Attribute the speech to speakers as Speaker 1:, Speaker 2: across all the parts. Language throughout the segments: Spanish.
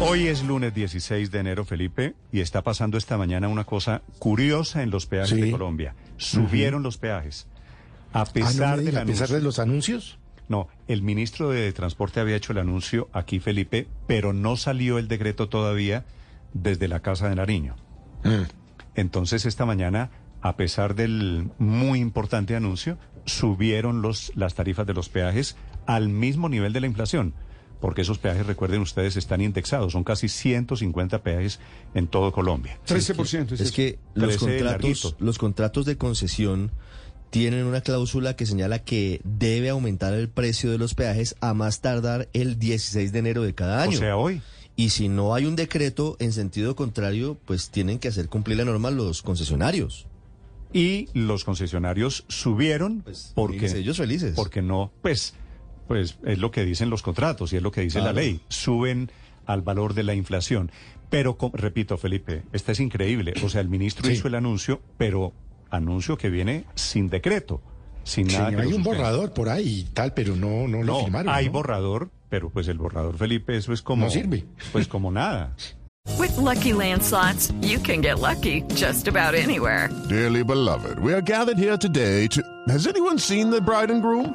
Speaker 1: Hoy es lunes 16 de enero, Felipe, y está pasando esta mañana una cosa curiosa en los peajes
Speaker 2: Sí.
Speaker 1: de Colombia. Subieron los peajes. A
Speaker 2: Ah, no
Speaker 1: pesar, del
Speaker 2: de los anuncios.
Speaker 1: No, el ministro de Transporte había hecho el anuncio aquí, Felipe, pero no salió el decreto todavía desde la Casa de Nariño.
Speaker 2: Mm.
Speaker 1: Entonces, esta mañana, a pesar del muy importante anuncio, subieron los, las tarifas de los peajes al mismo nivel de la inflación. Porque esos peajes, recuerden ustedes, están indexados. Son casi 113 peajes en todo Colombia.
Speaker 2: 13%
Speaker 3: Es que los
Speaker 1: Trece
Speaker 3: contratos,
Speaker 1: larguito.
Speaker 3: los contratos de concesión tienen una cláusula que señala que debe aumentar el precio de los peajes a más tardar el 16 de enero de cada año.
Speaker 1: O sea, hoy.
Speaker 3: y si no hay un decreto en sentido contrario, pues tienen que hacer cumplir la norma los concesionarios.
Speaker 1: Y los concesionarios subieron
Speaker 3: Pues,
Speaker 1: porque
Speaker 3: ellos felices.
Speaker 1: porque no, pues, pues es lo que dicen los contratos y es lo que dice la ley. Suben al valor de la inflación. Pero, co- repito, Felipe, esta es increíble. O sea, el ministro
Speaker 2: Sí.
Speaker 1: hizo el anuncio, pero anuncio que viene sin decreto, sin nada. que
Speaker 2: hay
Speaker 1: lo
Speaker 2: un borrador por ahí y tal, pero no, no lo
Speaker 1: No,
Speaker 2: firmaron.
Speaker 1: hay
Speaker 2: ¿no?
Speaker 1: borrador, pero pues el borrador, Felipe, eso es como...
Speaker 2: No sirve.
Speaker 1: Pues como nada.
Speaker 4: With Lucky Land slots, you can get lucky just about anywhere.
Speaker 5: Dearly beloved, we are gathered here today to. Has anyone seen the bride and groom?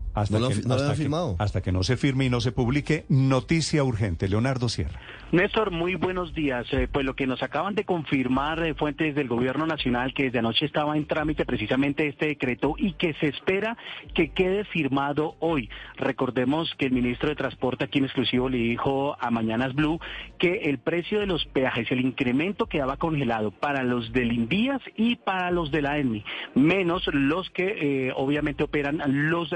Speaker 1: Hasta,
Speaker 3: no lo,
Speaker 1: que,
Speaker 3: no
Speaker 1: hasta que-
Speaker 3: firmado.
Speaker 1: hasta que no se firme y no se publique, noticia urgente. Leonardo Sierra.
Speaker 6: Néstor, muy buenos días. Eh, pues lo que nos acaban de confirmar eh, fuentes del Gobierno Nacional que desde anoche estaba en trámite precisamente este decreto y que se espera que quede firmado hoy. Recordemos que el ministro de Transporte aquí en exclusivo le dijo a Mañanas Blue que el precio de los peajes, el incremento quedaba congelado para los del Invías y para los de la ENMI, menos los que eh, obviamente operan los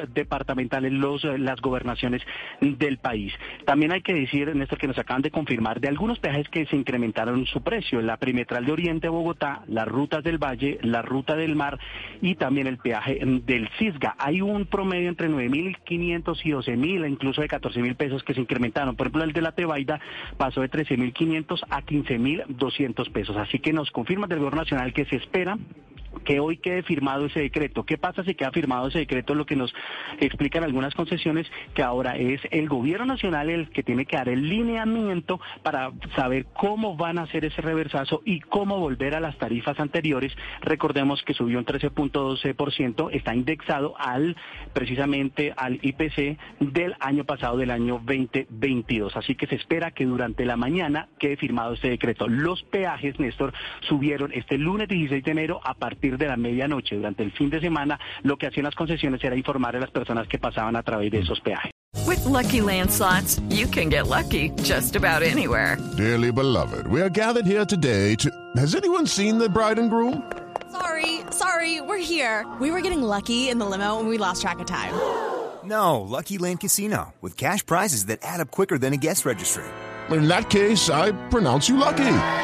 Speaker 6: departamentales, los, eh, las gobernaciones del país. También hay que decir, Néstor, que nos acaban de confirmar de algunos peajes que se incrementaron su precio, la perimetral de Oriente Bogotá, las rutas del Valle, la ruta del mar y también el peaje mm, del Cisga. Hay un promedio entre 9.500 y 12.000, incluso de 14.000 pesos que se incrementaron. Por ejemplo, el de la Tebaida pasó de 13.500 a 15.200 pesos. Así que nos confirma del Gobierno Nacional que se espera que hoy quede firmado ese decreto. ¿Qué pasa si queda firmado ese decreto? Lo que nos explican algunas concesiones, que ahora es el gobierno nacional el que tiene que dar el lineamiento para saber cómo van a hacer ese reversazo y cómo volver a las tarifas anteriores. Recordemos que subió un 13.12%, está indexado al precisamente al IPC del año pasado, del año 2022. Así que se espera que durante la mañana quede firmado este decreto. Los peajes, Néstor, subieron este lunes 16 de enero a partir de la medianoche. Durante el fin de semana, lo que hacían las concesiones era informar a las personas que pasaban a través de esos peajes.
Speaker 4: With Lucky Land slots, you can get lucky just about anywhere.
Speaker 5: Dearly beloved, we are gathered here today to. Has anyone seen the bride and groom?
Speaker 7: Sorry, sorry, we're here. We were getting lucky in the limo and we lost track of time.
Speaker 8: No, Lucky Land Casino, with cash prizes that add up quicker than a guest registry.
Speaker 5: In that case, I pronounce you lucky.